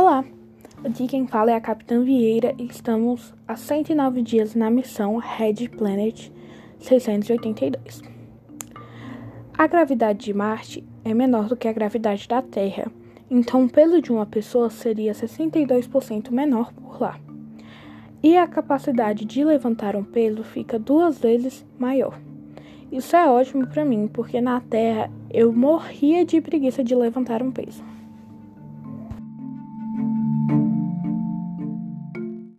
Olá, Aqui quem fala é a Capitã Vieira e estamos há 109 dias na missão Red Planet 682. A gravidade de Marte é menor do que a gravidade da Terra, então o peso de uma pessoa seria 62% menor por lá. E a capacidade de levantar um peso fica duas vezes maior. Isso é ótimo para mim, porque na Terra eu morria de preguiça de levantar um peso.